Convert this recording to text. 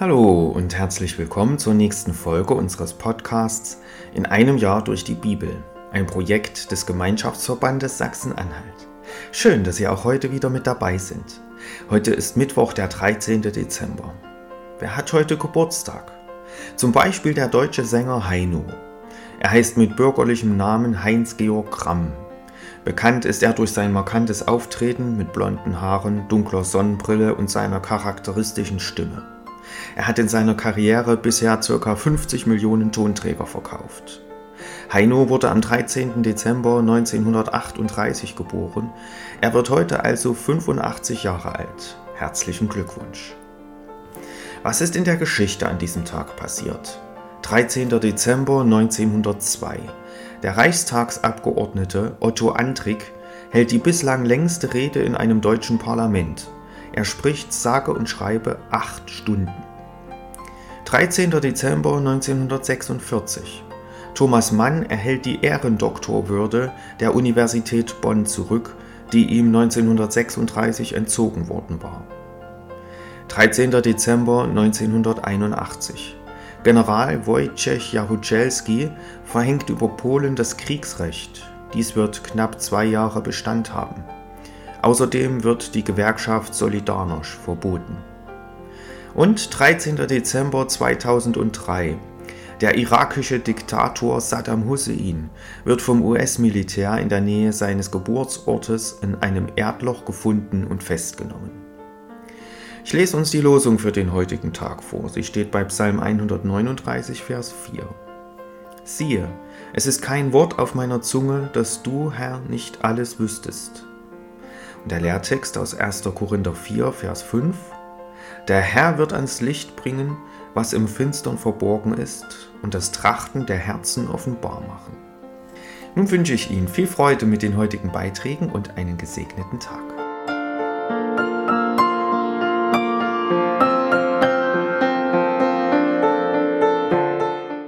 Hallo und herzlich willkommen zur nächsten Folge unseres Podcasts In einem Jahr durch die Bibel, ein Projekt des Gemeinschaftsverbandes Sachsen-Anhalt. Schön, dass Sie auch heute wieder mit dabei sind. Heute ist Mittwoch, der 13. Dezember. Wer hat heute Geburtstag? Zum Beispiel der deutsche Sänger Heino. Er heißt mit bürgerlichem Namen Heinz-Georg Gramm. Bekannt ist er durch sein markantes Auftreten mit blonden Haaren, dunkler Sonnenbrille und seiner charakteristischen Stimme. Er hat in seiner Karriere bisher ca. 50 Millionen Tonträger verkauft. Heino wurde am 13. Dezember 1938 geboren. Er wird heute also 85 Jahre alt. Herzlichen Glückwunsch. Was ist in der Geschichte an diesem Tag passiert? 13. Dezember 1902. Der Reichstagsabgeordnete Otto Antrick hält die bislang längste Rede in einem deutschen Parlament. Er spricht sage und schreibe acht Stunden. 13. Dezember 1946. Thomas Mann erhält die Ehrendoktorwürde der Universität Bonn zurück, die ihm 1936 entzogen worden war. 13. Dezember 1981. General Wojciech Jaruzelski verhängt über Polen das Kriegsrecht. Dies wird knapp zwei Jahre Bestand haben. Außerdem wird die Gewerkschaft Solidarność verboten. Und 13. Dezember 2003. Der irakische Diktator Saddam Hussein wird vom US-Militär in der Nähe seines Geburtsortes in einem Erdloch gefunden und festgenommen. Ich lese uns die Losung für den heutigen Tag vor. Sie steht bei Psalm 139, Vers 4. Siehe, es ist kein Wort auf meiner Zunge, dass du, Herr, nicht alles wüsstest. Der Lehrtext aus 1. Korinther 4, Vers 5. Der Herr wird ans Licht bringen, was im Finstern verborgen ist, und das Trachten der Herzen offenbar machen. Nun wünsche ich Ihnen viel Freude mit den heutigen Beiträgen und einen gesegneten Tag.